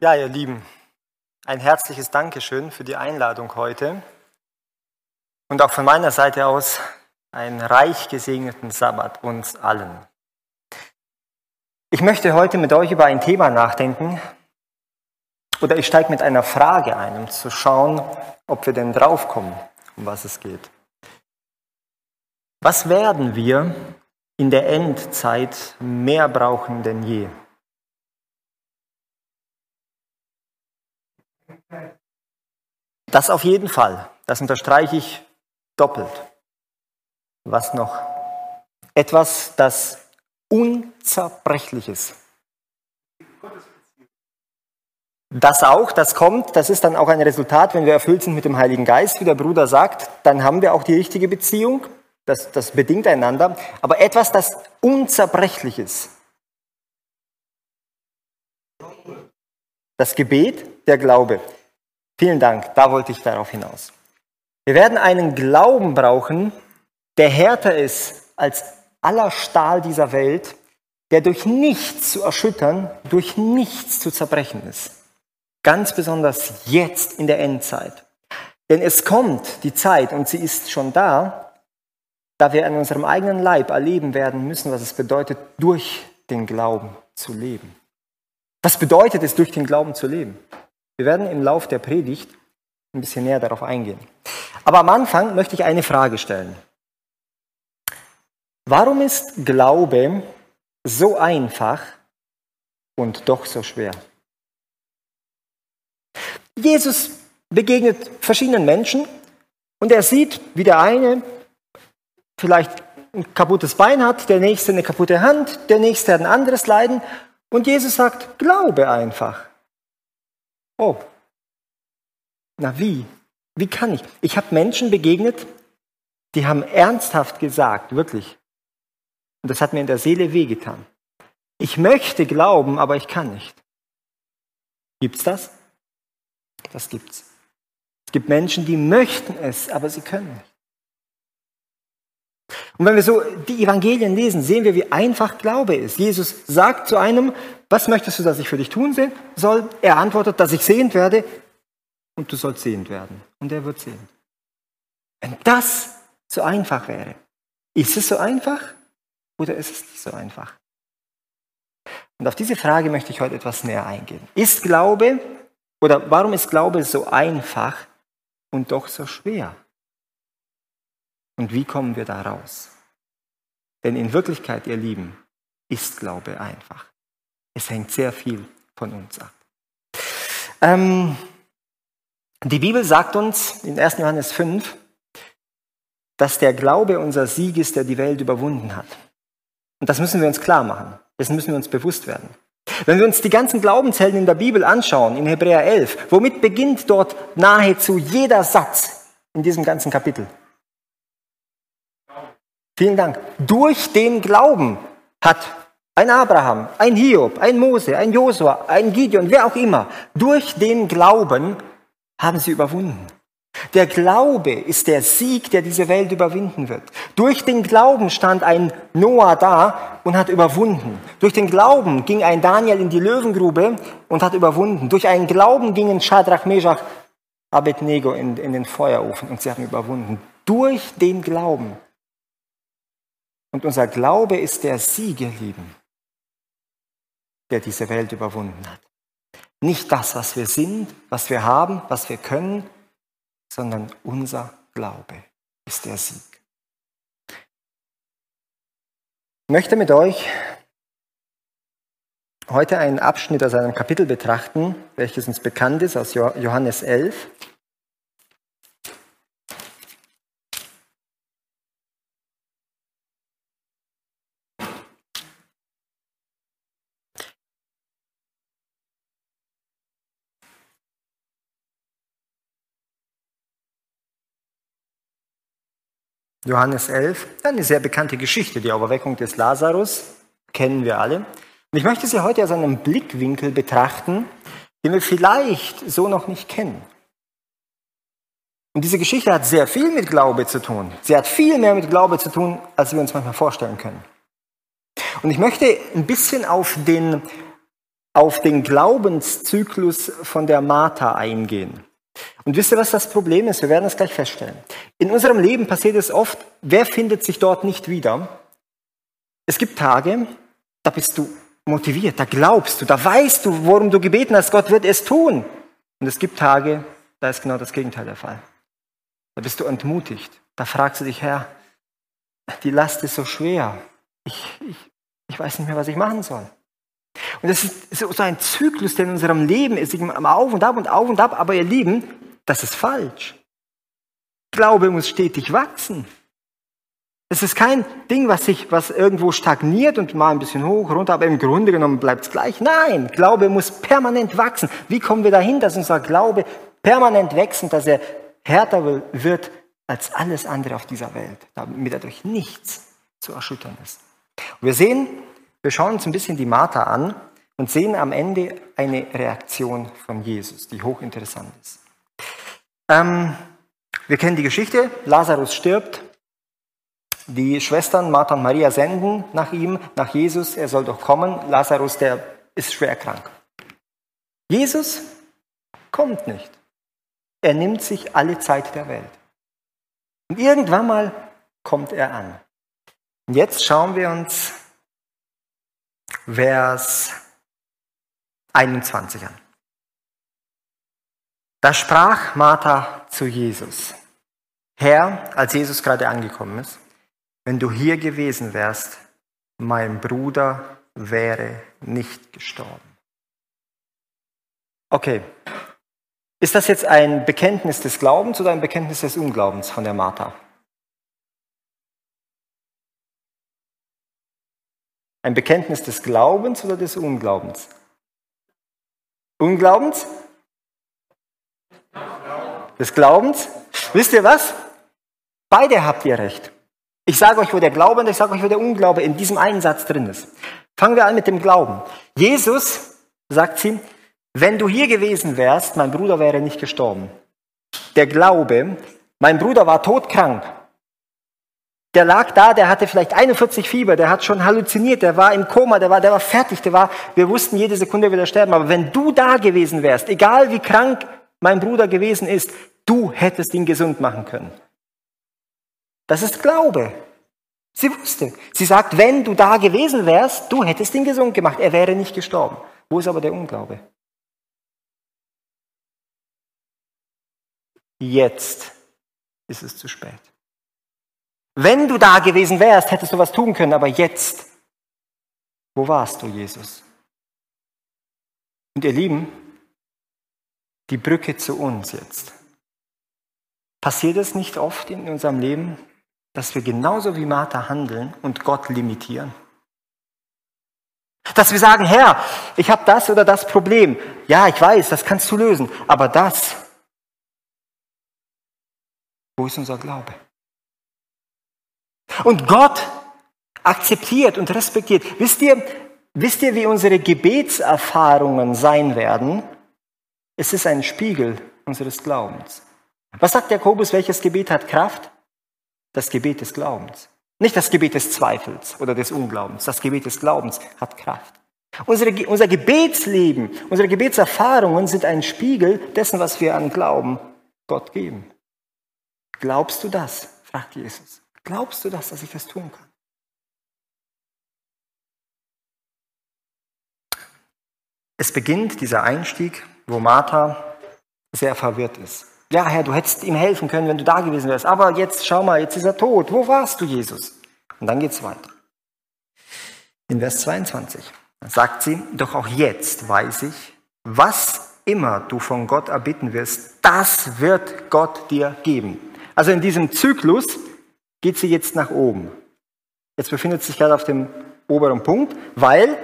Ja, ihr Lieben, ein herzliches Dankeschön für die Einladung heute und auch von meiner Seite aus einen reich gesegneten Sabbat uns allen. Ich möchte heute mit euch über ein Thema nachdenken oder ich steige mit einer Frage ein, um zu schauen, ob wir denn draufkommen, um was es geht. Was werden wir in der Endzeit mehr brauchen denn je? Das auf jeden Fall. Das unterstreiche ich doppelt. Was noch? Etwas, das Unzerbrechliches. Das auch, das kommt, das ist dann auch ein Resultat, wenn wir erfüllt sind mit dem Heiligen Geist, wie der Bruder sagt, dann haben wir auch die richtige Beziehung. Das, das bedingt einander. Aber etwas, das Unzerbrechliches. Das Gebet, der Glaube. Vielen Dank, da wollte ich darauf hinaus. Wir werden einen Glauben brauchen, der härter ist als aller Stahl dieser Welt, der durch nichts zu erschüttern, durch nichts zu zerbrechen ist. Ganz besonders jetzt in der Endzeit. Denn es kommt die Zeit und sie ist schon da, da wir in unserem eigenen Leib erleben werden müssen, was es bedeutet, durch den Glauben zu leben. Was bedeutet es, durch den Glauben zu leben? Wir werden im Lauf der Predigt ein bisschen näher darauf eingehen. Aber am Anfang möchte ich eine Frage stellen. Warum ist Glaube so einfach und doch so schwer? Jesus begegnet verschiedenen Menschen und er sieht, wie der eine vielleicht ein kaputtes Bein hat, der nächste eine kaputte Hand, der nächste hat ein anderes Leiden und Jesus sagt, glaube einfach. Oh, na wie? Wie kann ich? Ich habe Menschen begegnet, die haben ernsthaft gesagt, wirklich, und das hat mir in der Seele wehgetan. Ich möchte glauben, aber ich kann nicht. Gibt's das? Das gibt's. Es gibt Menschen, die möchten es, aber sie können nicht. Und wenn wir so die Evangelien lesen, sehen wir, wie einfach Glaube ist. Jesus sagt zu einem, was möchtest du, dass ich für dich tun soll? Er antwortet, dass ich sehend werde und du sollst sehend werden. Und er wird sehend. Wenn das so einfach wäre, ist es so einfach oder ist es nicht so einfach? Und auf diese Frage möchte ich heute etwas näher eingehen. Ist Glaube oder warum ist Glaube so einfach und doch so schwer? Und wie kommen wir da raus? Denn in Wirklichkeit, ihr Lieben, ist Glaube einfach. Es hängt sehr viel von uns ab. Ähm, die Bibel sagt uns in 1. Johannes 5, dass der Glaube unser Sieg ist, der die Welt überwunden hat. Und das müssen wir uns klar machen. Das müssen wir uns bewusst werden. Wenn wir uns die ganzen Glaubenshelden in der Bibel anschauen, in Hebräer 11, womit beginnt dort nahezu jeder Satz in diesem ganzen Kapitel? Vielen Dank. Durch den Glauben hat ein Abraham, ein Hiob, ein Mose, ein Josua, ein Gideon, wer auch immer, durch den Glauben haben sie überwunden. Der Glaube ist der Sieg, der diese Welt überwinden wird. Durch den Glauben stand ein Noah da und hat überwunden. Durch den Glauben ging ein Daniel in die Löwengrube und hat überwunden. Durch einen Glauben gingen Shadrach, Meshach, Abednego in, in den Feuerofen und sie haben überwunden. Durch den Glauben. Und unser Glaube ist der Sieg, ihr Lieben, der diese Welt überwunden hat. Nicht das, was wir sind, was wir haben, was wir können, sondern unser Glaube ist der Sieg. Ich möchte mit euch heute einen Abschnitt aus einem Kapitel betrachten, welches uns bekannt ist, aus Johannes 11. Johannes 11, eine sehr bekannte Geschichte, die Auferweckung des Lazarus, kennen wir alle. Und ich möchte sie heute aus einem Blickwinkel betrachten, den wir vielleicht so noch nicht kennen. Und diese Geschichte hat sehr viel mit Glaube zu tun. Sie hat viel mehr mit Glaube zu tun, als wir uns manchmal vorstellen können. Und ich möchte ein bisschen auf den auf den Glaubenszyklus von der Martha eingehen. Und wisst ihr, was das Problem ist? Wir werden es gleich feststellen. In unserem Leben passiert es oft, wer findet sich dort nicht wieder? Es gibt Tage, da bist du motiviert, da glaubst du, da weißt du, worum du gebeten hast, Gott wird es tun. Und es gibt Tage, da ist genau das Gegenteil der Fall. Da bist du entmutigt. Da fragst du dich, Herr, die Last ist so schwer. Ich, ich, ich weiß nicht mehr, was ich machen soll. Und das ist so ein Zyklus, der in unserem Leben ist, auf und ab und auf und ab. Aber ihr Lieben, das ist falsch. Glaube muss stetig wachsen. Es ist kein Ding, was sich, was irgendwo stagniert und mal ein bisschen hoch, runter, aber im Grunde genommen bleibt es gleich. Nein, Glaube muss permanent wachsen. Wie kommen wir dahin, dass unser Glaube permanent wächst und dass er härter wird als alles andere auf dieser Welt, damit dadurch nichts zu erschüttern ist. Und wir sehen, wir schauen uns ein bisschen die Martha an und sehen am Ende eine Reaktion von Jesus, die hochinteressant ist. Ähm, wir kennen die Geschichte, Lazarus stirbt, die Schwestern Martha und Maria senden nach ihm, nach Jesus, er soll doch kommen. Lazarus, der ist schwer krank. Jesus kommt nicht. Er nimmt sich alle Zeit der Welt. Und irgendwann mal kommt er an. Und jetzt schauen wir uns Vers 21 an. Da sprach Martha zu Jesus, Herr, als Jesus gerade angekommen ist, wenn du hier gewesen wärst, mein Bruder wäre nicht gestorben. Okay, ist das jetzt ein Bekenntnis des Glaubens oder ein Bekenntnis des Unglaubens von der Martha? Ein Bekenntnis des Glaubens oder des Unglaubens? Unglaubens? Des Glaubens? Wisst ihr was? Beide habt ihr recht. Ich sage euch, wo der Glaube und ich sage euch, wo der Unglaube in diesem einen Satz drin ist. Fangen wir an mit dem Glauben. Jesus, sagt sie, wenn du hier gewesen wärst, mein Bruder wäre nicht gestorben. Der Glaube, mein Bruder war todkrank. Der lag da, der hatte vielleicht 41 Fieber, der hat schon halluziniert, der war im Koma, der war, der war fertig, der war, wir wussten, jede Sekunde wird er sterben. Aber wenn du da gewesen wärst, egal wie krank mein Bruder gewesen ist, du hättest ihn gesund machen können. Das ist Glaube. Sie wusste. Sie sagt, wenn du da gewesen wärst, du hättest ihn gesund gemacht, er wäre nicht gestorben. Wo ist aber der Unglaube? Jetzt ist es zu spät. Wenn du da gewesen wärst, hättest du was tun können, aber jetzt, wo warst du, Jesus? Und ihr Lieben, die Brücke zu uns jetzt. Passiert es nicht oft in unserem Leben, dass wir genauso wie Martha handeln und Gott limitieren. Dass wir sagen, Herr, ich habe das oder das Problem. Ja, ich weiß, das kannst du lösen. Aber das, wo ist unser Glaube? Und Gott akzeptiert und respektiert. Wisst ihr, wisst ihr, wie unsere Gebetserfahrungen sein werden? Es ist ein Spiegel unseres Glaubens. Was sagt Jakobus, welches Gebet hat Kraft? das Gebet des Glaubens. Nicht das Gebet des Zweifels oder des Unglaubens. Das Gebet des Glaubens hat Kraft. Unsere, unser Gebetsleben, unsere Gebetserfahrungen sind ein Spiegel dessen, was wir an Glauben Gott geben. Glaubst du das? fragt Jesus. Glaubst du das, dass ich das tun kann? Es beginnt dieser Einstieg, wo Martha sehr verwirrt ist. Ja, Herr, du hättest ihm helfen können, wenn du da gewesen wärst. Aber jetzt, schau mal, jetzt ist er tot. Wo warst du, Jesus? Und dann geht's weiter. In Vers 22 sagt sie, doch auch jetzt weiß ich, was immer du von Gott erbitten wirst, das wird Gott dir geben. Also in diesem Zyklus geht sie jetzt nach oben. Jetzt befindet sie sich gerade auf dem oberen Punkt, weil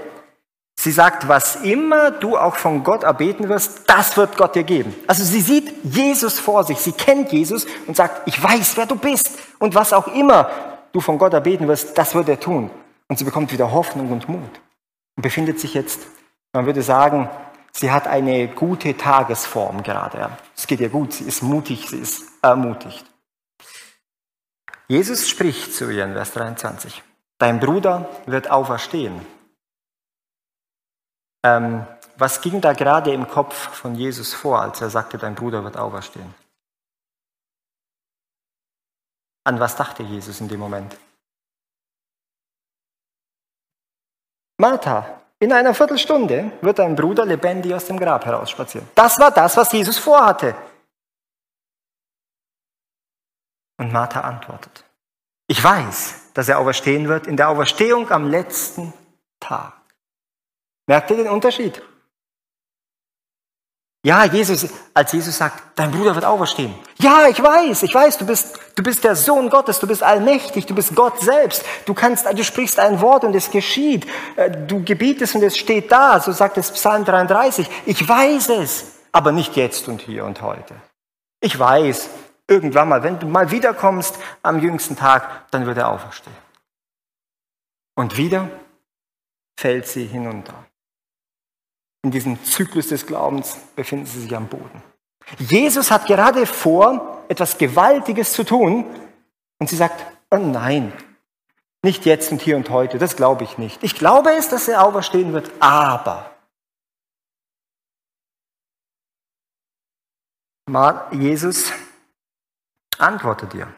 Sie sagt, was immer du auch von Gott erbeten wirst, das wird Gott dir geben. Also sie sieht Jesus vor sich, sie kennt Jesus und sagt, ich weiß, wer du bist. Und was auch immer du von Gott erbeten wirst, das wird er tun. Und sie bekommt wieder Hoffnung und Mut. Und befindet sich jetzt, man würde sagen, sie hat eine gute Tagesform gerade. Es geht ihr gut, sie ist mutig, sie ist ermutigt. Jesus spricht zu ihr in Vers 23, dein Bruder wird auferstehen. Ähm, was ging da gerade im Kopf von Jesus vor, als er sagte, dein Bruder wird auferstehen? An was dachte Jesus in dem Moment? Martha, in einer Viertelstunde wird dein Bruder lebendig aus dem Grab herausspazieren. Das war das, was Jesus vorhatte. Und Martha antwortet, ich weiß, dass er auferstehen wird in der Auferstehung am letzten Tag. Merkt ihr den Unterschied? Ja, Jesus, als Jesus sagt, dein Bruder wird auferstehen. Ja, ich weiß, ich weiß, du bist, du bist der Sohn Gottes, du bist allmächtig, du bist Gott selbst. Du kannst, du sprichst ein Wort und es geschieht. Äh, du gebietest und es steht da, so sagt es Psalm 33. Ich weiß es, aber nicht jetzt und hier und heute. Ich weiß, irgendwann mal, wenn du mal wiederkommst am jüngsten Tag, dann wird er auferstehen. Und wieder fällt sie hinunter in diesem Zyklus des Glaubens befinden sie sich am Boden. Jesus hat gerade vor, etwas Gewaltiges zu tun und sie sagt, oh nein, nicht jetzt und hier und heute, das glaube ich nicht. Ich glaube es, dass er auferstehen wird, aber Jesus antwortet dir,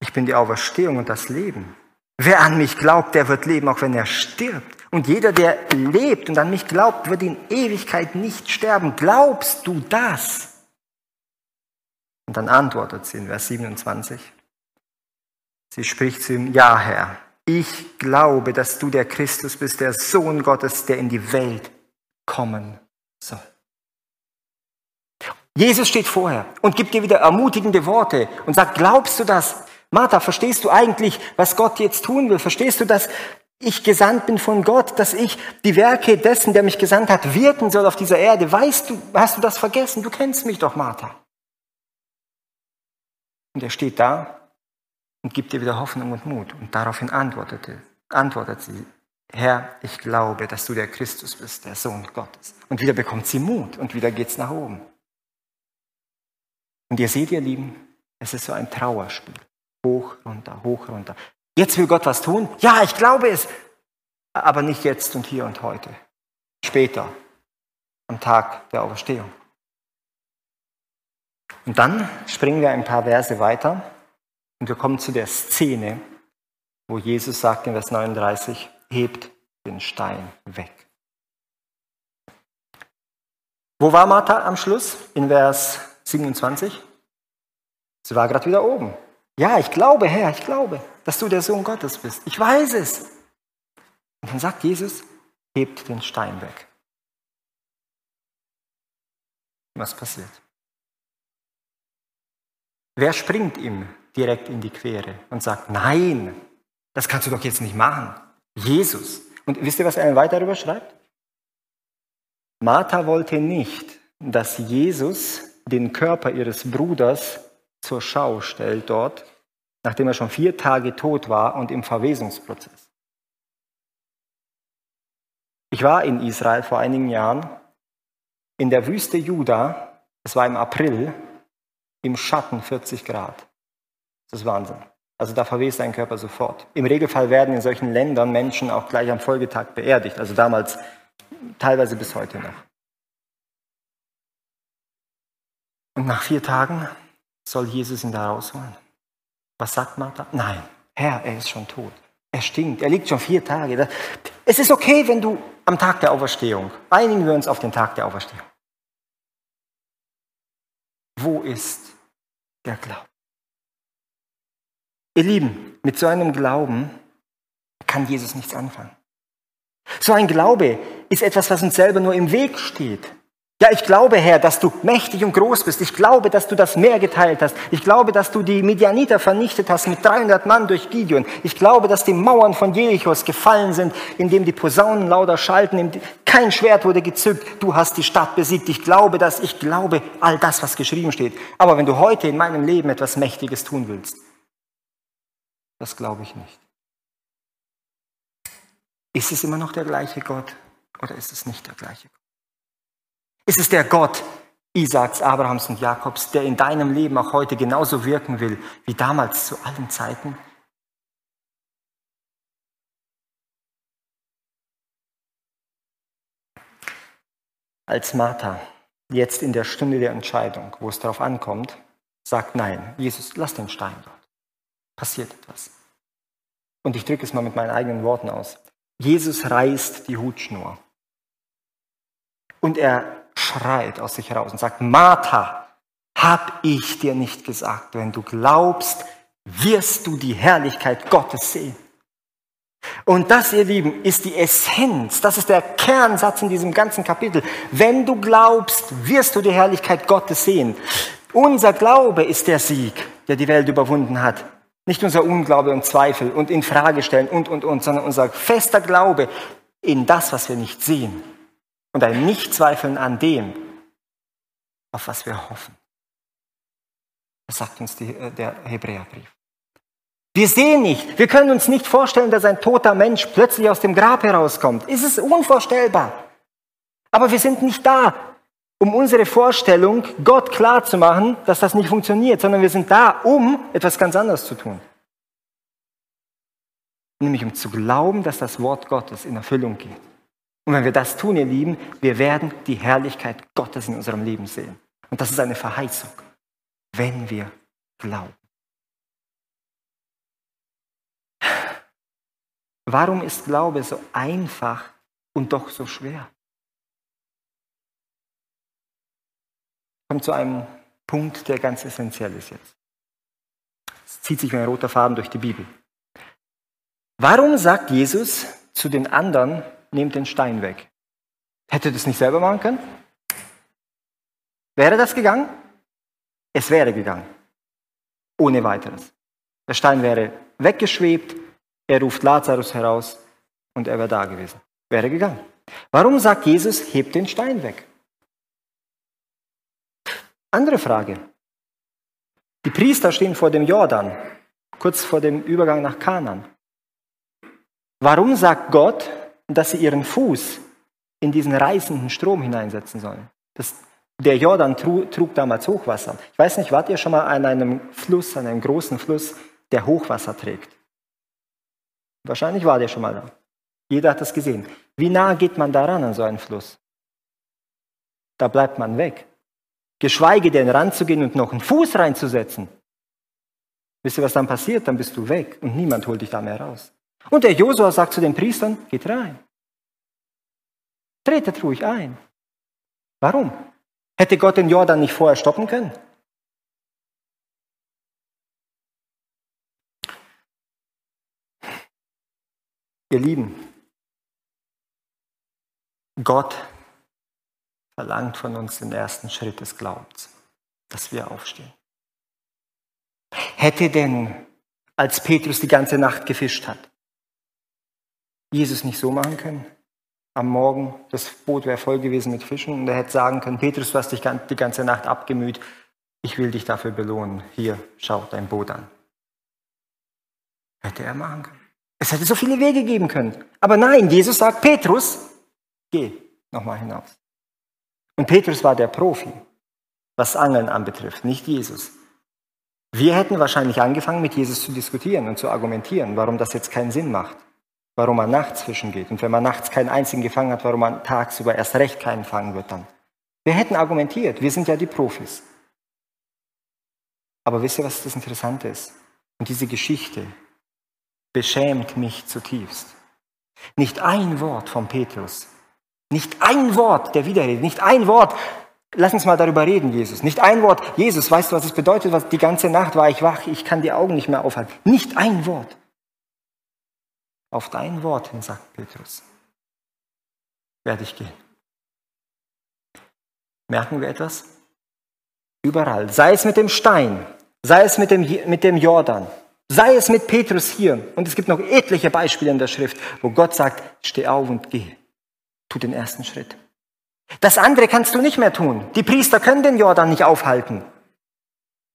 ich bin die Auferstehung und das Leben. Wer an mich glaubt, der wird leben, auch wenn er stirbt. Und jeder, der lebt und an mich glaubt, wird in Ewigkeit nicht sterben. Glaubst du das? Und dann antwortet sie in Vers 27. Sie spricht zu ihm, ja Herr, ich glaube, dass du der Christus bist, der Sohn Gottes, der in die Welt kommen soll. Jesus steht vorher und gibt dir wieder ermutigende Worte und sagt, glaubst du das? Martha, verstehst du eigentlich, was Gott jetzt tun will? Verstehst du, dass ich gesandt bin von Gott, dass ich die Werke dessen, der mich gesandt hat, wirken soll auf dieser Erde? Weißt du, hast du das vergessen? Du kennst mich doch, Martha. Und er steht da und gibt dir wieder Hoffnung und Mut. Und daraufhin antwortete, antwortet sie, Herr, ich glaube, dass du der Christus bist, der Sohn Gottes. Und wieder bekommt sie Mut und wieder geht's nach oben. Und ihr seht, ihr Lieben, es ist so ein Trauerspiel. Hoch, runter, hoch, runter. Jetzt will Gott was tun? Ja, ich glaube es. Aber nicht jetzt und hier und heute. Später, am Tag der Auferstehung. Und dann springen wir ein paar Verse weiter und wir kommen zu der Szene, wo Jesus sagt in Vers 39, hebt den Stein weg. Wo war Martha am Schluss? In Vers 27? Sie war gerade wieder oben. Ja, ich glaube, Herr, ich glaube, dass du der Sohn Gottes bist. Ich weiß es. Und dann sagt Jesus, hebt den Stein weg. Was passiert? Wer springt ihm direkt in die Quere und sagt, nein, das kannst du doch jetzt nicht machen. Jesus. Und wisst ihr, was er weiter darüber schreibt? Martha wollte nicht, dass Jesus den Körper ihres Bruders zur Schau stellt dort, nachdem er schon vier Tage tot war und im Verwesungsprozess. Ich war in Israel vor einigen Jahren in der Wüste Juda, es war im April, im Schatten 40 Grad. Das ist Wahnsinn. Also da verwest ein Körper sofort. Im Regelfall werden in solchen Ländern Menschen auch gleich am Folgetag beerdigt, also damals teilweise bis heute noch. Und nach vier Tagen soll Jesus ihn da rausholen. Was sagt Martha? Nein, Herr, er ist schon tot. Er stinkt, er liegt schon vier Tage. Es ist okay, wenn du am Tag der Auferstehung, einigen wir uns auf den Tag der Auferstehung. Wo ist der Glaube? Ihr Lieben, mit so einem Glauben kann Jesus nichts anfangen. So ein Glaube ist etwas, was uns selber nur im Weg steht. Ja, ich glaube, Herr, dass du mächtig und groß bist. Ich glaube, dass du das Meer geteilt hast. Ich glaube, dass du die Midianiter vernichtet hast mit 300 Mann durch Gideon. Ich glaube, dass die Mauern von Jerichos gefallen sind, indem die Posaunen lauter schalten. Kein Schwert wurde gezückt. Du hast die Stadt besiegt. Ich glaube, dass ich glaube all das, was geschrieben steht. Aber wenn du heute in meinem Leben etwas Mächtiges tun willst, das glaube ich nicht. Ist es immer noch der gleiche Gott oder ist es nicht der gleiche Gott? Ist es der Gott Isaaks, Abrahams und Jakobs, der in deinem Leben auch heute genauso wirken will wie damals zu allen Zeiten? als Martha jetzt in der Stunde der Entscheidung, wo es darauf ankommt, sagt nein, Jesus, lass den Stein dort. Passiert etwas. Und ich drücke es mal mit meinen eigenen Worten aus. Jesus reißt die Hutschnur. Und er schreit aus sich heraus und sagt, Martha, hab ich dir nicht gesagt, wenn du glaubst, wirst du die Herrlichkeit Gottes sehen. Und das, ihr Lieben, ist die Essenz, das ist der Kernsatz in diesem ganzen Kapitel. Wenn du glaubst, wirst du die Herrlichkeit Gottes sehen. Unser Glaube ist der Sieg, der die Welt überwunden hat. Nicht unser Unglaube und Zweifel und in Frage stellen und, und, und, sondern unser fester Glaube in das, was wir nicht sehen. Und ein Nichtzweifeln an dem, auf was wir hoffen. Das sagt uns die, äh, der Hebräerbrief. Wir sehen nicht, wir können uns nicht vorstellen, dass ein toter Mensch plötzlich aus dem Grab herauskommt. Es ist unvorstellbar. Aber wir sind nicht da, um unsere Vorstellung Gott klar zu machen, dass das nicht funktioniert, sondern wir sind da, um etwas ganz anderes zu tun. Nämlich um zu glauben, dass das Wort Gottes in Erfüllung geht. Und wenn wir das tun, ihr Lieben, wir werden die Herrlichkeit Gottes in unserem Leben sehen. Und das ist eine Verheißung, wenn wir glauben. Warum ist Glaube so einfach und doch so schwer? Kommt zu einem Punkt, der ganz essentiell ist jetzt. Es zieht sich wie ein roter Faden durch die Bibel. Warum sagt Jesus zu den anderen, nehmt den Stein weg? Hätte das nicht selber machen können? Wäre das gegangen? Es wäre gegangen. Ohne weiteres. Der Stein wäre weggeschwebt, er ruft Lazarus heraus und er wäre da gewesen. Wäre gegangen. Warum sagt Jesus, hebt den Stein weg? Andere Frage. Die Priester stehen vor dem Jordan, kurz vor dem Übergang nach Kanan. Warum sagt Gott, dass sie ihren Fuß in diesen reißenden Strom hineinsetzen sollen? Das, der Jordan trug, trug damals Hochwasser. Ich weiß nicht, wart ihr schon mal an einem Fluss, an einem großen Fluss, der Hochwasser trägt? Wahrscheinlich war der schon mal da. Jeder hat das gesehen. Wie nah geht man daran an so einen Fluss? Da bleibt man weg. Geschweige denn ranzugehen und noch einen Fuß reinzusetzen. Wisst ihr, was dann passiert? Dann bist du weg und niemand holt dich da mehr raus. Und der Josua sagt zu den Priestern, geht rein. Tretet ruhig ein. Warum? Hätte Gott den Jordan nicht vorher stoppen können? Ihr Lieben, Gott verlangt von uns den ersten Schritt des Glaubens, dass wir aufstehen. Hätte denn, als Petrus die ganze Nacht gefischt hat, Jesus nicht so machen können? Am Morgen, das Boot wäre voll gewesen mit Fischen und er hätte sagen können, Petrus, du hast dich die ganze Nacht abgemüht, ich will dich dafür belohnen. Hier, schau dein Boot an. Hätte er machen können. Es hätte so viele Wege geben können. Aber nein, Jesus sagt, Petrus, geh nochmal hinaus. Und Petrus war der Profi, was Angeln anbetrifft, nicht Jesus. Wir hätten wahrscheinlich angefangen, mit Jesus zu diskutieren und zu argumentieren, warum das jetzt keinen Sinn macht, warum man nachts fischen geht. Und wenn man nachts keinen einzigen gefangen hat, warum man tagsüber erst recht keinen fangen wird dann. Wir hätten argumentiert, wir sind ja die Profis. Aber wisst ihr, was das Interessante ist? Und diese Geschichte, beschämt mich zutiefst. Nicht ein Wort von Petrus, nicht ein Wort der Widerrede, nicht ein Wort, lass uns mal darüber reden, Jesus, nicht ein Wort, Jesus, weißt du, was es bedeutet, was die ganze Nacht war ich wach, ich kann die Augen nicht mehr aufhalten. Nicht ein Wort. Auf dein Wort hin, sagt Petrus, werde ich gehen. Merken wir etwas? Überall, sei es mit dem Stein, sei es mit dem, mit dem Jordan, Sei es mit Petrus hier. Und es gibt noch etliche Beispiele in der Schrift, wo Gott sagt, steh auf und geh. Tu den ersten Schritt. Das andere kannst du nicht mehr tun. Die Priester können den Jordan nicht aufhalten.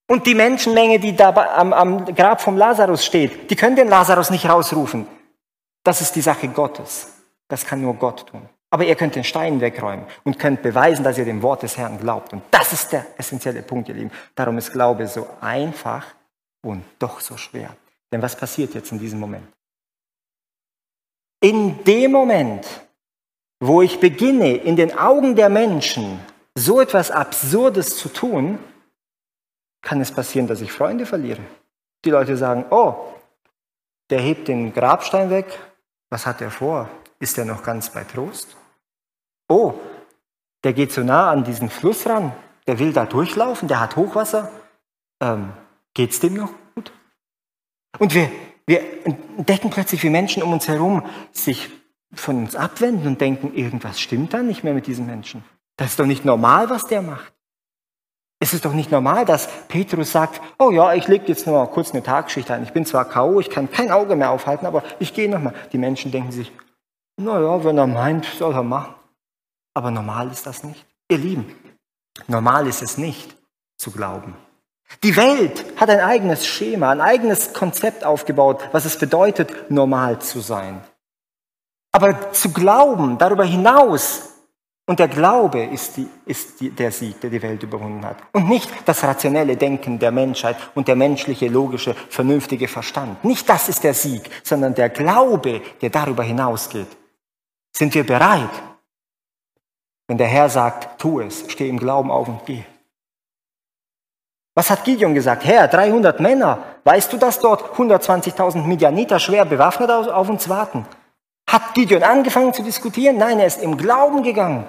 Und die Menschenmenge, die da am, am Grab vom Lazarus steht, die können den Lazarus nicht rausrufen. Das ist die Sache Gottes. Das kann nur Gott tun. Aber ihr könnt den Stein wegräumen und könnt beweisen, dass ihr dem Wort des Herrn glaubt. Und das ist der essentielle Punkt, ihr Lieben. Darum ist Glaube so einfach und doch so schwer. Denn was passiert jetzt in diesem Moment? In dem Moment, wo ich beginne, in den Augen der Menschen so etwas Absurdes zu tun, kann es passieren, dass ich Freunde verliere. Die Leute sagen, oh, der hebt den Grabstein weg. Was hat er vor? Ist er noch ganz bei Trost? Oh, der geht so nah an diesen Fluss ran. Der will da durchlaufen. Der hat Hochwasser. Ähm, es dem noch gut? Und wir, wir entdecken plötzlich, wie Menschen um uns herum sich von uns abwenden und denken, irgendwas stimmt da nicht mehr mit diesen Menschen. Das ist doch nicht normal, was der macht. Es ist doch nicht normal, dass Petrus sagt, oh ja, ich lege jetzt nur mal kurz eine Tagschicht ein. Ich bin zwar K.O., ich kann kein Auge mehr aufhalten, aber ich gehe nochmal. Die Menschen denken sich, naja, wenn er meint, soll er machen. Aber normal ist das nicht. Ihr Lieben, normal ist es nicht zu glauben. Die Welt hat ein eigenes Schema, ein eigenes Konzept aufgebaut, was es bedeutet, normal zu sein. Aber zu glauben, darüber hinaus, und der Glaube ist, die, ist die, der Sieg, der die Welt überwunden hat. Und nicht das rationelle Denken der Menschheit und der menschliche, logische, vernünftige Verstand. Nicht das ist der Sieg, sondern der Glaube, der darüber hinausgeht. Sind wir bereit? Wenn der Herr sagt, tu es, steh im Glauben auf und geh. Was hat Gideon gesagt? Herr, 300 Männer, weißt du, dass dort 120.000 Midianiter schwer bewaffnet auf uns warten? Hat Gideon angefangen zu diskutieren? Nein, er ist im Glauben gegangen.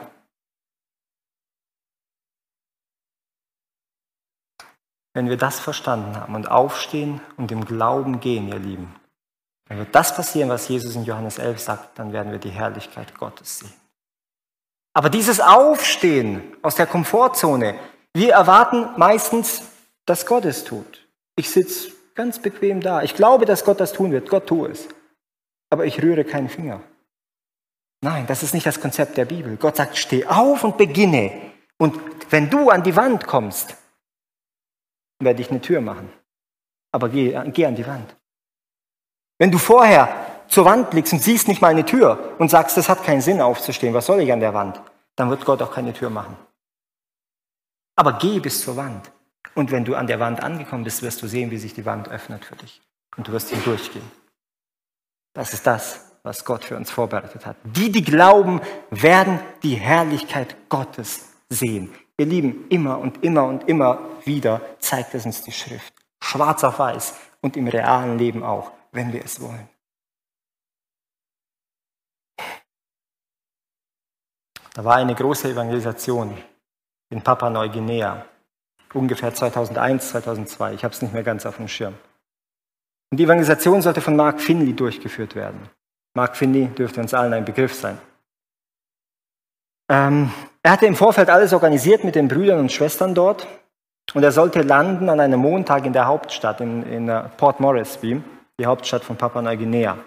Wenn wir das verstanden haben und aufstehen und im Glauben gehen, ihr Lieben, wenn wird das passieren, was Jesus in Johannes 11 sagt, dann werden wir die Herrlichkeit Gottes sehen. Aber dieses Aufstehen aus der Komfortzone, wir erwarten meistens dass Gott es tut. Ich sitze ganz bequem da. Ich glaube, dass Gott das tun wird. Gott tue es. Aber ich rühre keinen Finger. Nein, das ist nicht das Konzept der Bibel. Gott sagt, steh auf und beginne. Und wenn du an die Wand kommst, werde ich eine Tür machen. Aber geh, geh an die Wand. Wenn du vorher zur Wand blickst und siehst nicht mal eine Tür und sagst, das hat keinen Sinn aufzustehen, was soll ich an der Wand? Dann wird Gott auch keine Tür machen. Aber geh bis zur Wand. Und wenn du an der Wand angekommen bist, wirst du sehen, wie sich die Wand öffnet für dich. Und du wirst hindurchgehen. Das ist das, was Gott für uns vorbereitet hat. Die, die glauben, werden die Herrlichkeit Gottes sehen. Ihr Lieben, immer und immer und immer wieder zeigt es uns die Schrift. Schwarz auf weiß und im realen Leben auch, wenn wir es wollen. Da war eine große Evangelisation in Papua-Neuguinea ungefähr 2001, 2002. Ich habe es nicht mehr ganz auf dem Schirm. Und die Evangelisation sollte von Mark Finley durchgeführt werden. Mark Finley dürfte uns allen ein Begriff sein. Ähm, er hatte im Vorfeld alles organisiert mit den Brüdern und Schwestern dort. Und er sollte landen an einem Montag in der Hauptstadt, in, in Port Moresby, die Hauptstadt von Papua-Neuguinea.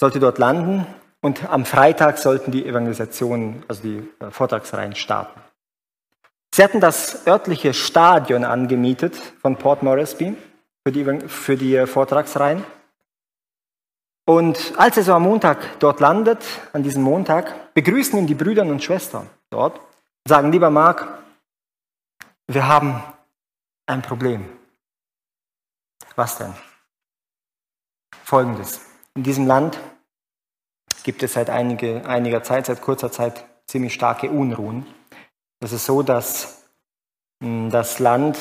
Sollte dort landen und am Freitag sollten die Evangelisationen, also die äh, Vortragsreihen starten. Sie hatten das örtliche Stadion angemietet von Port Moresby für die, für die Vortragsreihen. Und als er so am Montag dort landet, an diesem Montag, begrüßen ihn die Brüder und Schwestern dort und sagen, lieber Mark, wir haben ein Problem. Was denn? Folgendes. In diesem Land gibt es seit einige, einiger Zeit, seit kurzer Zeit ziemlich starke Unruhen. Es ist so, dass hm, das Land,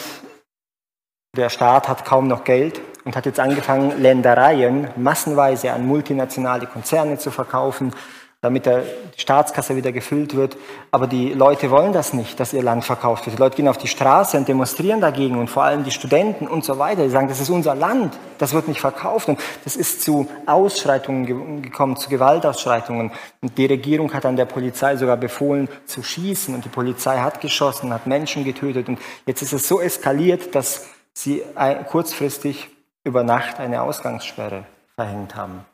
der Staat hat kaum noch Geld und hat jetzt angefangen, Ländereien massenweise an multinationale Konzerne zu verkaufen, damit die Staatskasse wieder gefüllt wird. Aber die Leute wollen das nicht, dass ihr Land verkauft wird. Die Leute gehen auf die Straße und demonstrieren dagegen und vor allem die Studenten und so weiter. Die sagen, das ist unser Land, das wird nicht verkauft. Und das ist zu Ausschreitungen gekommen, zu Gewaltausschreitungen. Und die Regierung hat an der Polizei sogar befohlen zu schießen und die Polizei hat geschossen, hat Menschen getötet. Und jetzt ist es so eskaliert, dass sie kurzfristig über Nacht eine Ausgangssperre verhängt haben.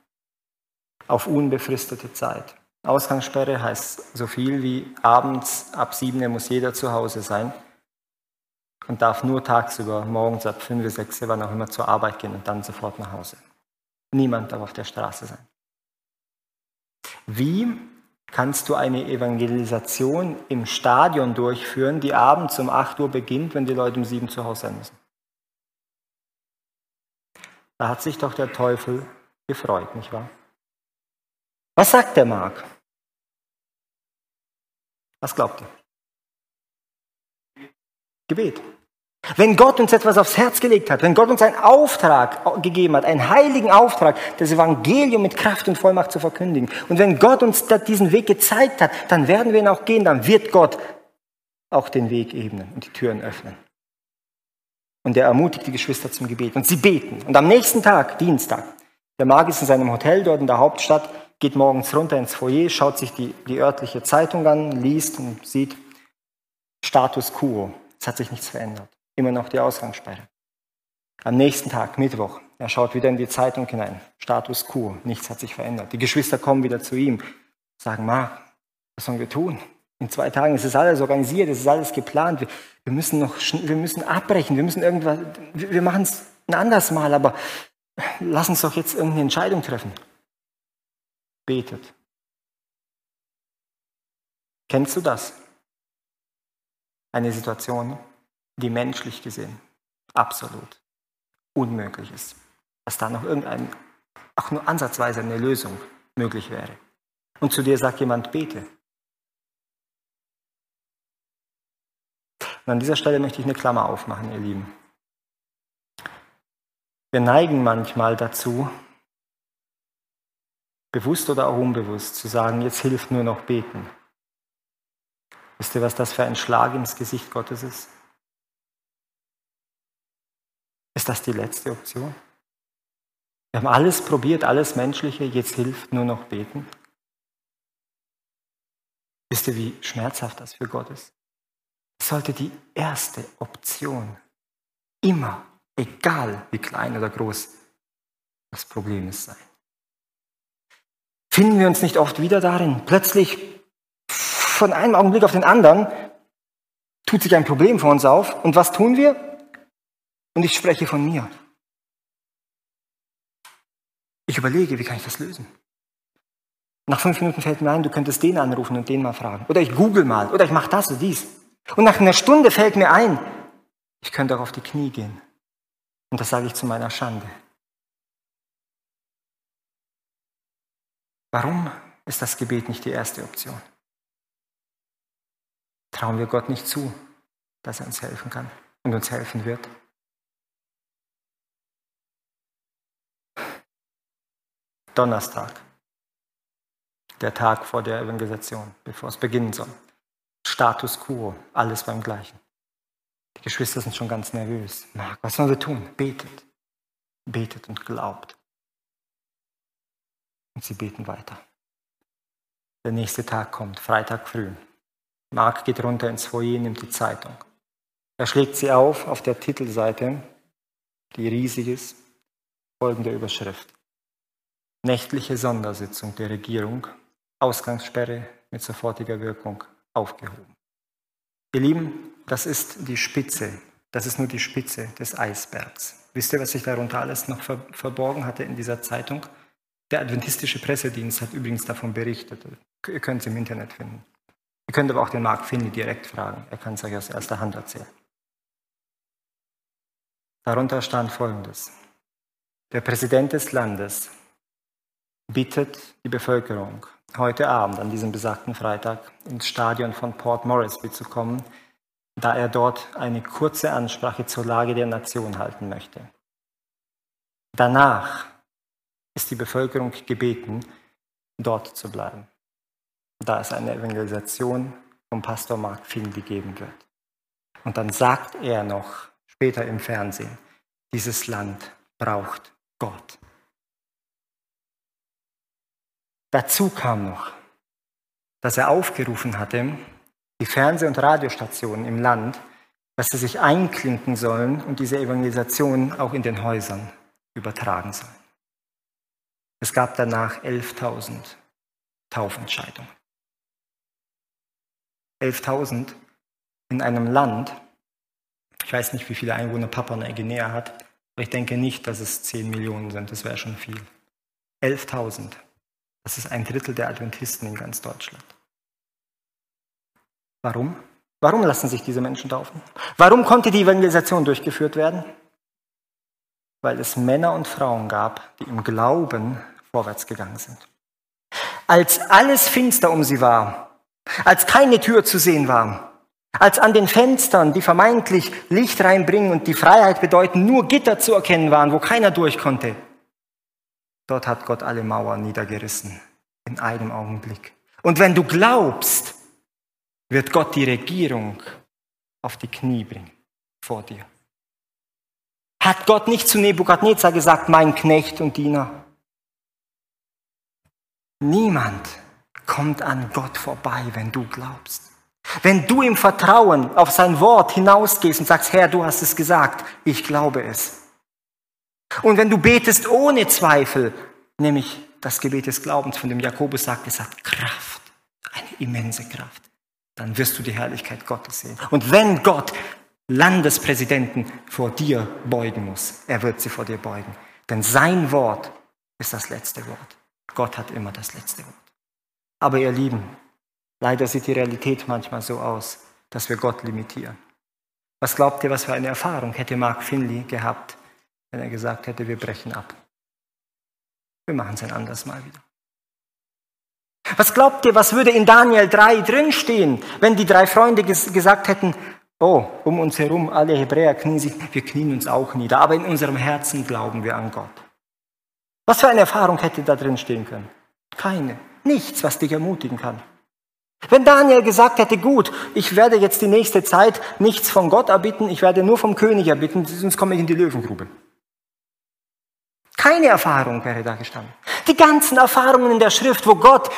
Auf unbefristete Zeit. Ausgangssperre heißt so viel wie abends ab 7 Uhr muss jeder zu Hause sein und darf nur tagsüber, morgens ab 5, 6, wann auch immer zur Arbeit gehen und dann sofort nach Hause. Niemand darf auf der Straße sein. Wie kannst du eine Evangelisation im Stadion durchführen, die abends um 8 Uhr beginnt, wenn die Leute um 7 zu Hause sein müssen? Da hat sich doch der Teufel gefreut, nicht wahr? Was sagt der Mark? Was glaubt ihr? Gebet. Wenn Gott uns etwas aufs Herz gelegt hat, wenn Gott uns einen Auftrag gegeben hat, einen heiligen Auftrag, das Evangelium mit Kraft und Vollmacht zu verkündigen, und wenn Gott uns diesen Weg gezeigt hat, dann werden wir ihn auch gehen, dann wird Gott auch den Weg ebnen und die Türen öffnen. Und er ermutigt die Geschwister zum Gebet und sie beten. Und am nächsten Tag, Dienstag, der Mag ist in seinem Hotel dort in der Hauptstadt, geht morgens runter ins Foyer, schaut sich die, die örtliche Zeitung an, liest und sieht Status quo. Es hat sich nichts verändert immer noch die Ausgangssperre. Am nächsten Tag, Mittwoch, er schaut wieder in die Zeitung hinein. Status quo, nichts hat sich verändert. Die Geschwister kommen wieder zu ihm, sagen, Mark, was sollen wir tun? In zwei Tagen ist es alles organisiert, es ist alles geplant. Wir, wir, müssen noch, wir müssen abbrechen, wir müssen irgendwas, wir, wir machen es ein anderes Mal, aber lass uns doch jetzt irgendeine Entscheidung treffen. Betet. Kennst du das? Eine Situation, die menschlich gesehen absolut unmöglich ist. Dass da noch irgendein, auch nur ansatzweise eine Lösung möglich wäre. Und zu dir sagt jemand, bete. Und an dieser Stelle möchte ich eine Klammer aufmachen, ihr Lieben. Wir neigen manchmal dazu, bewusst oder auch unbewusst, zu sagen, jetzt hilft nur noch beten. Wisst ihr, was das für ein Schlag ins Gesicht Gottes ist? Ist das die letzte Option? Wir haben alles probiert, alles Menschliche, jetzt hilft nur noch beten. Wisst ihr, wie schmerzhaft das für Gott ist? Sollte die erste Option immer, egal wie klein oder groß das Problem ist, sein. Finden wir uns nicht oft wieder darin, plötzlich von einem Augenblick auf den anderen tut sich ein Problem vor uns auf und was tun wir? Und ich spreche von mir. Ich überlege, wie kann ich das lösen? Nach fünf Minuten fällt mir ein, du könntest den anrufen und den mal fragen. Oder ich google mal. Oder ich mache das oder dies. Und nach einer Stunde fällt mir ein, ich könnte auch auf die Knie gehen. Und das sage ich zu meiner Schande. Warum ist das Gebet nicht die erste Option? Trauen wir Gott nicht zu, dass er uns helfen kann und uns helfen wird? Donnerstag, der Tag vor der Evangelisation, bevor es beginnen soll. Status quo, alles beim Gleichen. Die Geschwister sind schon ganz nervös. Marc, was sollen wir tun? Betet. Betet und glaubt. Und sie beten weiter. Der nächste Tag kommt, Freitag früh. Marc geht runter ins Foyer, nimmt die Zeitung. Er schlägt sie auf auf der Titelseite, die riesig ist, folgende Überschrift nächtliche Sondersitzung der Regierung, Ausgangssperre mit sofortiger Wirkung aufgehoben. Ihr Lieben, das ist die Spitze, das ist nur die Spitze des Eisbergs. Wisst ihr, was sich darunter alles noch verborgen hatte in dieser Zeitung? Der adventistische Pressedienst hat übrigens davon berichtet. Ihr könnt es im Internet finden. Ihr könnt aber auch den Mark Finney direkt fragen. Er kann es euch aus erster Hand erzählen. Darunter stand Folgendes. Der Präsident des Landes bittet die Bevölkerung, heute Abend, an diesem besagten Freitag, ins Stadion von Port Moresby zu kommen, da er dort eine kurze Ansprache zur Lage der Nation halten möchte. Danach ist die Bevölkerung gebeten, dort zu bleiben, da es eine Evangelisation vom Pastor Mark Finley geben wird. Und dann sagt er noch später im Fernsehen, dieses Land braucht Gott. Dazu kam noch, dass er aufgerufen hatte, die Fernseh- und Radiostationen im Land, dass sie sich einklinken sollen und diese Evangelisation auch in den Häusern übertragen sollen. Es gab danach 11.000 Taufentscheidungen. 11.000 in einem Land, ich weiß nicht, wie viele Einwohner Papua-Neuguinea hat, aber ich denke nicht, dass es 10 Millionen sind, das wäre schon viel. 11.000 das ist ein Drittel der Adventisten in ganz Deutschland. Warum? Warum lassen sich diese Menschen taufen? Warum konnte die Evangelisation durchgeführt werden? Weil es Männer und Frauen gab, die im Glauben vorwärts gegangen sind. Als alles finster um sie war, Als keine Tür zu sehen war, als an den Fenstern, die vermeintlich Licht reinbringen und die Freiheit bedeuten, nur Gitter zu erkennen waren, wo keiner durch konnte. Dort hat Gott alle Mauern niedergerissen, in einem Augenblick. Und wenn du glaubst, wird Gott die Regierung auf die Knie bringen vor dir. Hat Gott nicht zu Nebukadnezar gesagt, mein Knecht und Diener? Niemand kommt an Gott vorbei, wenn du glaubst. Wenn du im Vertrauen auf sein Wort hinausgehst und sagst, Herr, du hast es gesagt, ich glaube es. Und wenn du betest ohne Zweifel, nämlich das Gebet des Glaubens, von dem Jakobus sagt, es hat Kraft, eine immense Kraft, dann wirst du die Herrlichkeit Gottes sehen. Und wenn Gott Landespräsidenten vor dir beugen muss, er wird sie vor dir beugen. Denn sein Wort ist das letzte Wort. Gott hat immer das letzte Wort. Aber ihr Lieben, leider sieht die Realität manchmal so aus, dass wir Gott limitieren. Was glaubt ihr, was für eine Erfahrung hätte Mark Finley gehabt, wenn er gesagt hätte, wir brechen ab? Wir machen es ein anderes Mal wieder. Was glaubt ihr, was würde in Daniel 3 drinstehen, wenn die drei Freunde ges gesagt hätten, oh, um uns herum, alle Hebräer knien sich, wir knien uns auch nieder, aber in unserem Herzen glauben wir an Gott. Was für eine Erfahrung hätte da drin stehen können? Keine. Nichts, was dich ermutigen kann. Wenn Daniel gesagt hätte, gut, ich werde jetzt die nächste Zeit nichts von Gott erbitten, ich werde nur vom König erbitten, sonst komme ich in die Löwengrube. Keine Erfahrung wäre da gestanden. Die ganzen Erfahrungen in der Schrift, wo Gott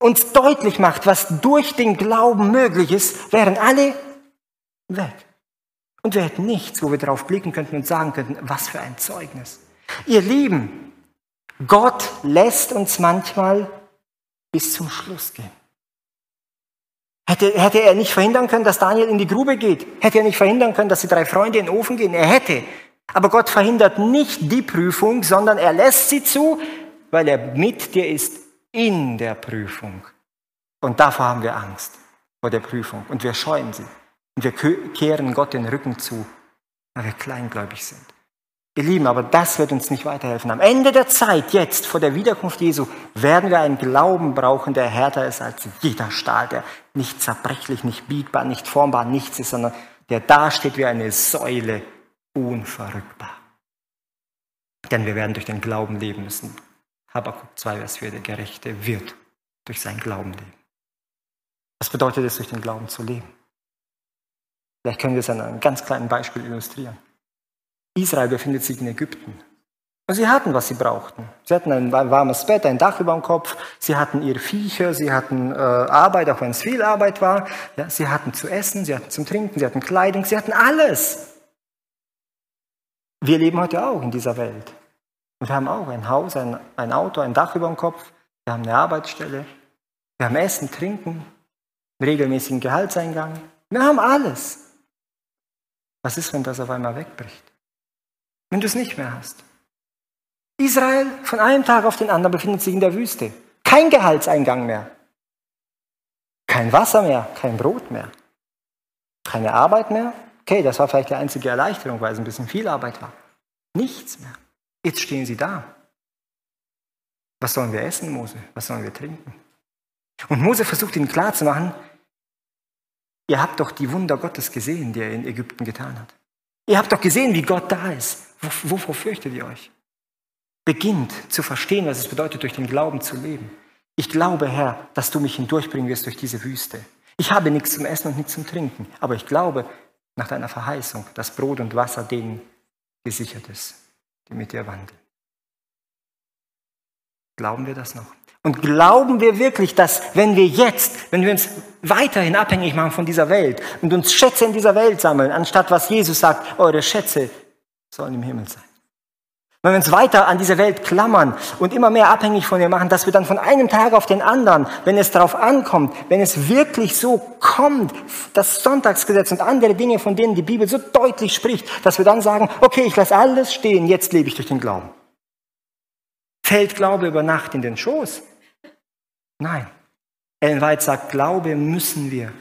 uns deutlich macht, was durch den Glauben möglich ist, wären alle weg. Und wir hätten nichts, wo wir darauf blicken könnten und sagen könnten, was für ein Zeugnis. Ihr Lieben, Gott lässt uns manchmal bis zum Schluss gehen. Hätte, hätte er nicht verhindern können, dass Daniel in die Grube geht? Hätte er nicht verhindern können, dass die drei Freunde in den Ofen gehen? Er hätte. Aber Gott verhindert nicht die Prüfung, sondern er lässt sie zu, weil er mit dir ist in der Prüfung. Und davor haben wir Angst, vor der Prüfung. Und wir scheuen sie. Und wir kehren Gott den Rücken zu, weil wir kleingläubig sind. Ihr Lieben, aber das wird uns nicht weiterhelfen. Am Ende der Zeit, jetzt vor der Wiederkunft Jesu, werden wir einen Glauben brauchen, der härter ist als jeder Stahl, der nicht zerbrechlich, nicht biegbar, nicht formbar, nichts ist, sondern der dasteht wie eine Säule, unverrückbar. Denn wir werden durch den Glauben leben müssen. Habakkuk 2, Vers 4, der Gerechte wird durch seinen Glauben leben. Was bedeutet es, durch den Glauben zu leben? Vielleicht können wir es an einem ganz kleinen Beispiel illustrieren. Israel befindet sich in Ägypten. Und sie hatten, was sie brauchten. Sie hatten ein warmes Bett, ein Dach über dem Kopf, sie hatten ihre Viecher, sie hatten äh, Arbeit, auch wenn es viel Arbeit war. Ja, sie hatten zu essen, sie hatten zum Trinken, sie hatten Kleidung, sie hatten alles. Wir leben heute auch in dieser Welt. Und wir haben auch ein Haus, ein, ein Auto, ein Dach über dem Kopf, wir haben eine Arbeitsstelle, wir haben Essen, Trinken, regelmäßigen Gehaltseingang. Wir haben alles. Was ist, wenn das auf einmal wegbricht? Wenn du es nicht mehr hast? Israel von einem Tag auf den anderen befindet sich in der Wüste. Kein Gehaltseingang mehr. Kein Wasser mehr, kein Brot mehr. Keine Arbeit mehr. Okay, das war vielleicht die einzige Erleichterung, weil es ein bisschen viel Arbeit war. Nichts mehr. Jetzt stehen sie da. Was sollen wir essen, Mose? Was sollen wir trinken? Und Mose versucht ihnen klarzumachen, Ihr habt doch die Wunder Gottes gesehen, die er in Ägypten getan hat. Ihr habt doch gesehen, wie Gott da ist. Wovor fürchtet ihr euch? Beginnt zu verstehen, was es bedeutet, durch den Glauben zu leben. Ich glaube, Herr, dass du mich hindurchbringen wirst durch diese Wüste. Ich habe nichts zum Essen und nichts zum Trinken, aber ich glaube nach deiner Verheißung, dass Brot und Wasser denen gesichert ist, die mit dir wandeln. Glauben wir das noch? Und glauben wir wirklich, dass wenn wir jetzt, wenn wir uns weiterhin abhängig machen von dieser Welt und uns Schätze in dieser Welt sammeln, anstatt was Jesus sagt, eure Schätze sollen im Himmel sein. Wenn wir uns weiter an diese Welt klammern und immer mehr abhängig von ihr machen, dass wir dann von einem Tag auf den anderen, wenn es darauf ankommt, wenn es wirklich so kommt, das Sonntagsgesetz und andere Dinge, von denen die Bibel so deutlich spricht, dass wir dann sagen, okay, ich lasse alles stehen, jetzt lebe ich durch den Glauben. Fällt Glaube über Nacht in den Schoß? Nein. Ellen White sagt, Glaube müssen wir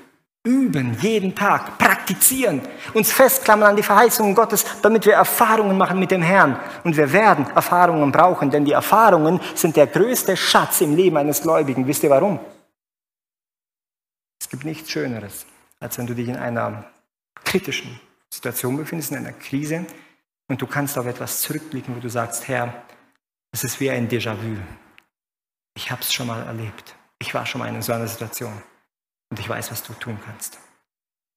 üben, jeden Tag, praktizieren, uns festklammern an die Verheißungen Gottes, damit wir Erfahrungen machen mit dem Herrn. Und wir werden Erfahrungen brauchen, denn die Erfahrungen sind der größte Schatz im Leben eines Gläubigen. Wisst ihr warum? gibt nichts Schöneres, als wenn du dich in einer kritischen Situation befindest, in einer Krise und du kannst auf etwas zurückblicken, wo du sagst, Herr, es ist wie ein Déjà-vu. Ich habe es schon mal erlebt. Ich war schon mal in so einer Situation und ich weiß, was du tun kannst.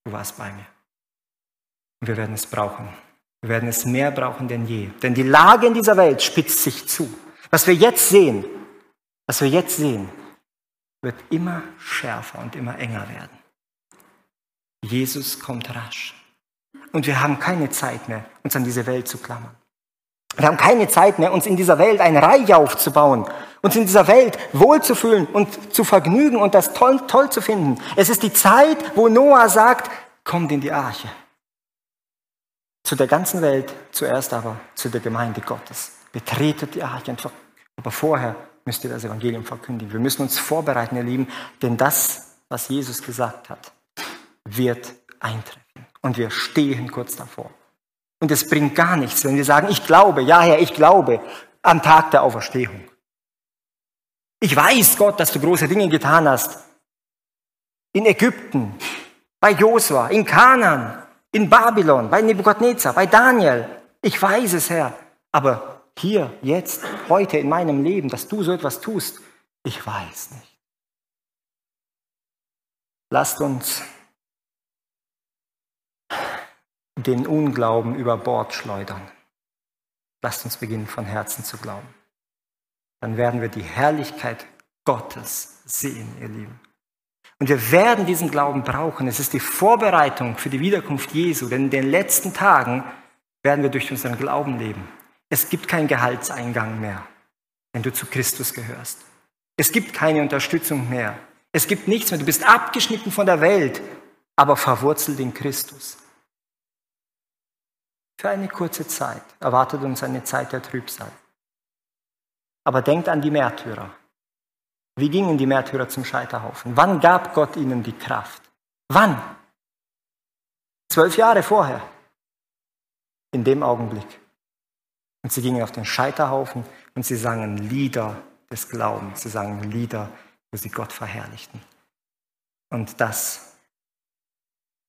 Du warst bei mir. Und wir werden es brauchen. Wir werden es mehr brauchen denn je. Denn die Lage in dieser Welt spitzt sich zu. Was wir jetzt sehen, was wir jetzt sehen, wird immer schärfer und immer enger werden. Jesus kommt rasch. Und wir haben keine Zeit mehr, uns an diese Welt zu klammern. Wir haben keine Zeit mehr, uns in dieser Welt ein Reich aufzubauen, uns in dieser Welt wohlzufühlen und zu vergnügen und das toll, toll zu finden. Es ist die Zeit, wo Noah sagt, kommt in die Arche. Zu der ganzen Welt, zuerst aber zu der Gemeinde Gottes. Betretet die Arche. Aber vorher müsst ihr das Evangelium verkündigen. Wir müssen uns vorbereiten, ihr Lieben, denn das, was Jesus gesagt hat, wird eintreffen. Und wir stehen kurz davor. Und es bringt gar nichts, wenn wir sagen, ich glaube, ja Herr, ich glaube am Tag der Auferstehung. Ich weiß, Gott, dass du große Dinge getan hast. In Ägypten, bei Josua, in Kanaan, in Babylon, bei Nebukadnezar, bei Daniel. Ich weiß es, Herr. Aber hier, jetzt, heute in meinem Leben, dass du so etwas tust, ich weiß nicht. Lasst uns den Unglauben über Bord schleudern. Lasst uns beginnen, von Herzen zu glauben. Dann werden wir die Herrlichkeit Gottes sehen, ihr Lieben. Und wir werden diesen Glauben brauchen. Es ist die Vorbereitung für die Wiederkunft Jesu, denn in den letzten Tagen werden wir durch unseren Glauben leben. Es gibt keinen Gehaltseingang mehr, wenn du zu Christus gehörst. Es gibt keine Unterstützung mehr. Es gibt nichts mehr. Du bist abgeschnitten von der Welt, aber verwurzelt in Christus. Für eine kurze Zeit erwartet uns eine Zeit der Trübsal. Aber denkt an die Märtyrer. Wie gingen die Märtyrer zum Scheiterhaufen? Wann gab Gott ihnen die Kraft? Wann? Zwölf Jahre vorher. In dem Augenblick. Und sie gingen auf den Scheiterhaufen und sie sangen Lieder des Glaubens. Sie sangen Lieder, wo sie Gott verherrlichten. Und das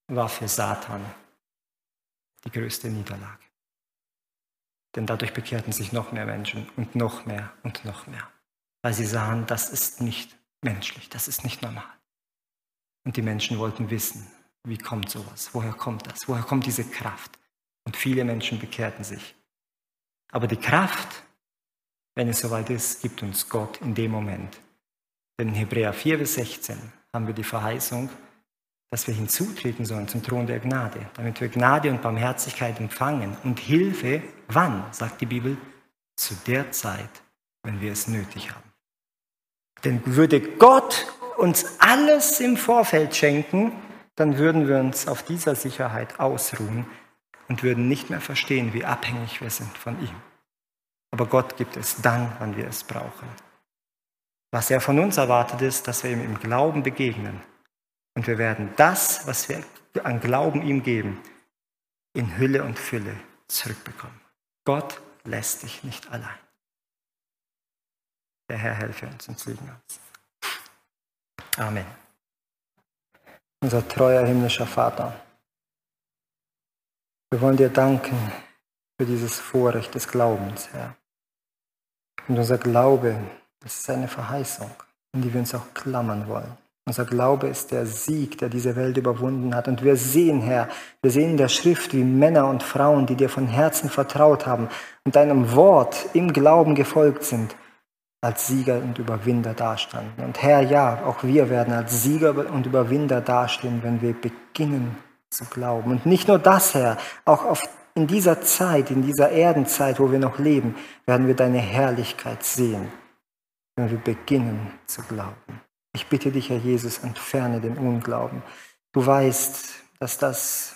war für Satan die größte Niederlage. Denn dadurch bekehrten sich noch mehr Menschen und noch mehr und noch mehr, weil sie sahen, das ist nicht menschlich, das ist nicht normal. Und die Menschen wollten wissen, wie kommt sowas, woher kommt das, woher kommt diese Kraft. Und viele Menschen bekehrten sich. Aber die Kraft, wenn es soweit ist, gibt uns Gott in dem Moment. Denn in Hebräer 4 bis 16 haben wir die Verheißung, dass wir hinzutreten sollen zum Thron der Gnade, damit wir Gnade und Barmherzigkeit empfangen und Hilfe, wann, sagt die Bibel, zu der Zeit, wenn wir es nötig haben. Denn würde Gott uns alles im Vorfeld schenken, dann würden wir uns auf dieser Sicherheit ausruhen und würden nicht mehr verstehen, wie abhängig wir sind von ihm. Aber Gott gibt es dann, wann wir es brauchen. Was er von uns erwartet ist, dass wir ihm im Glauben begegnen und wir werden das, was wir an Glauben ihm geben, in Hülle und Fülle zurückbekommen. Gott lässt dich nicht allein. Der Herr helfe uns und segne uns. Amen. Unser treuer himmlischer Vater, wir wollen dir danken für dieses Vorrecht des Glaubens, Herr. Und unser Glaube, das ist eine Verheißung, in die wir uns auch klammern wollen. Unser Glaube ist der Sieg, der diese Welt überwunden hat. Und wir sehen, Herr, wir sehen in der Schrift, wie Männer und Frauen, die dir von Herzen vertraut haben und deinem Wort im Glauben gefolgt sind, als Sieger und Überwinder dastanden. Und Herr, ja, auch wir werden als Sieger und Überwinder dastehen, wenn wir beginnen zu glauben. Und nicht nur das, Herr, auch auf, in dieser Zeit, in dieser Erdenzeit, wo wir noch leben, werden wir deine Herrlichkeit sehen, wenn wir beginnen zu glauben. Ich bitte dich, Herr Jesus, entferne den Unglauben. Du weißt, dass das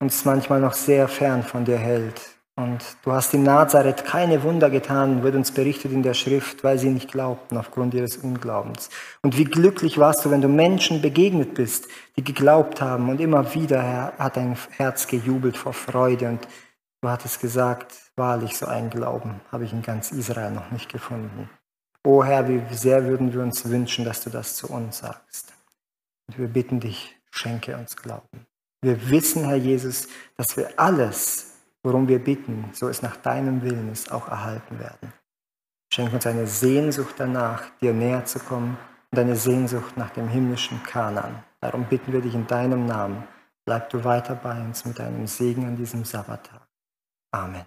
uns manchmal noch sehr fern von dir hält. Und du hast in Nazareth keine Wunder getan, wird uns berichtet in der Schrift, weil sie nicht glaubten aufgrund ihres Unglaubens. Und wie glücklich warst du, wenn du Menschen begegnet bist, die geglaubt haben. Und immer wieder hat dein Herz gejubelt vor Freude. Und du hattest gesagt, wahrlich so ein Glauben habe ich in ganz Israel noch nicht gefunden. O Herr, wie sehr würden wir uns wünschen, dass du das zu uns sagst. Und wir bitten dich, schenke uns Glauben. Wir wissen, Herr Jesus, dass wir alles, worum wir bitten, so es nach deinem Willen ist, auch erhalten werden. Schenk uns eine Sehnsucht danach, dir näher zu kommen und eine Sehnsucht nach dem himmlischen Kanan. Darum bitten wir dich in deinem Namen. Bleib du weiter bei uns mit deinem Segen an diesem Sabbattag. Amen.